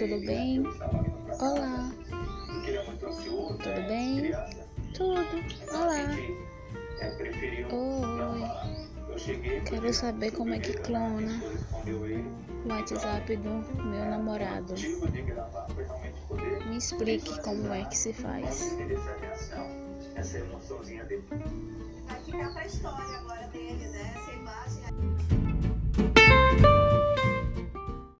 tudo bem? Olá. Tudo bem? Tudo. Olá. Oi. Quero saber como é que clona o WhatsApp do meu namorado. Me explique como é que se faz. Aqui tá pra história agora dele, né? Assim,